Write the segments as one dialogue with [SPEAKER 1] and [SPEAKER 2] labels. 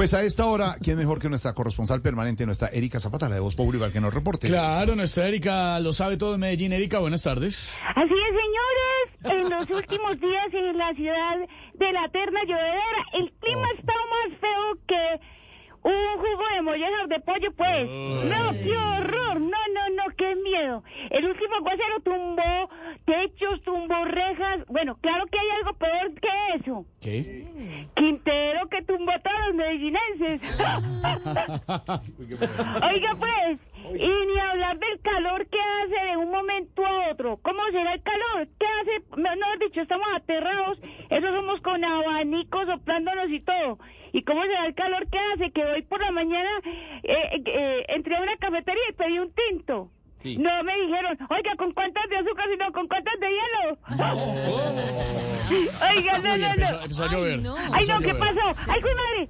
[SPEAKER 1] Pues a esta hora, ¿quién mejor que nuestra corresponsal permanente, nuestra Erika Zapata, la de Voz Pública, que nos reporte?
[SPEAKER 2] Claro, nuestra Erika lo sabe todo en Medellín. Erika, buenas tardes.
[SPEAKER 3] Así es, señores. En los últimos días en la ciudad de la Terna Llovedera, el clima está más feo que un jugo de mollejas de pollo, pues. No, qué horror. No, no, no, qué miedo. El último aguacero tumbó techos, tumbó rejas. Bueno, claro que hay algo peor que eso.
[SPEAKER 2] ¿Qué?
[SPEAKER 3] Oiga, pues, y ni hablar del calor que hace de un momento a otro. ¿Cómo será el calor? ¿Qué hace? Mejor dicho, estamos aterrados. Eso somos con abanicos soplándonos y todo. ¿Y cómo será el calor que hace? Que hoy por la mañana eh, eh, entré a una cafetería y pedí un tinto. No me dijeron, oiga, ¿con cuántas de azúcar, sino con cuántas de hielo? oiga, no, no,
[SPEAKER 2] empezó,
[SPEAKER 3] no.
[SPEAKER 2] empezó a llover.
[SPEAKER 3] Ay, no,
[SPEAKER 2] Empezó a
[SPEAKER 3] ¿qué pasó? Ay, mi madre.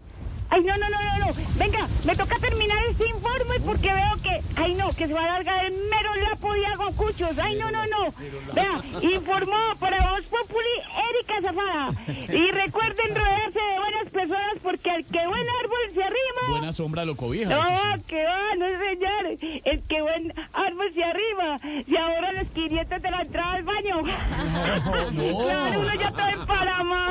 [SPEAKER 3] Ay, no, no, no, no, no. Venga, me toca terminar este informe porque veo que, ay, no, que se va a alargar el mero lapo de aguacuchos. Ay, no, no, no. Vea, informó para Voz Populi Erika Zafada. Y recuerden rodearse de buenas personas porque al que buen árbol se arrima.
[SPEAKER 2] Buena sombra lo cobija.
[SPEAKER 3] No,
[SPEAKER 2] sí.
[SPEAKER 3] que va, no señor. El que buen árbol se arriba. Y ahora los 500 de la entrada al baño. Claro, uno ya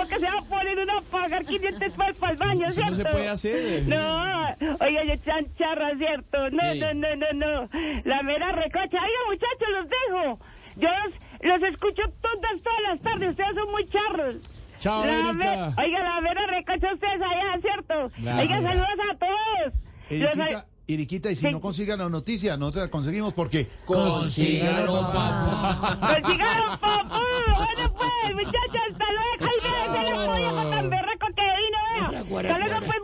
[SPEAKER 3] que se va a poner uno a pagar 500 para, para el baño,
[SPEAKER 2] Eso no
[SPEAKER 3] ¿cierto?
[SPEAKER 2] se puede hacer.
[SPEAKER 3] No, oiga, yo chancharra, ¿cierto? No,
[SPEAKER 2] Sí.
[SPEAKER 3] no, no, no, no. La mera recocha. Oiga, muchachos, los dejo. Yo los, los escucho todas, todas las tardes. Ustedes son muy charros.
[SPEAKER 2] Chao,
[SPEAKER 3] La
[SPEAKER 2] Erika.
[SPEAKER 3] me- oiga, la mera recocha ustedes allá, ¿cierto?
[SPEAKER 2] Claro.
[SPEAKER 3] Oiga, saludos a todos.
[SPEAKER 1] Eriquita, Eriquita, y si
[SPEAKER 3] Sí.
[SPEAKER 1] no consigan la noticia, no te la conseguimos porque...
[SPEAKER 2] Consígalo,
[SPEAKER 3] ¡Consigaron papu! Bueno, muchachos, hasta luego. ¡Hasta luego, pues,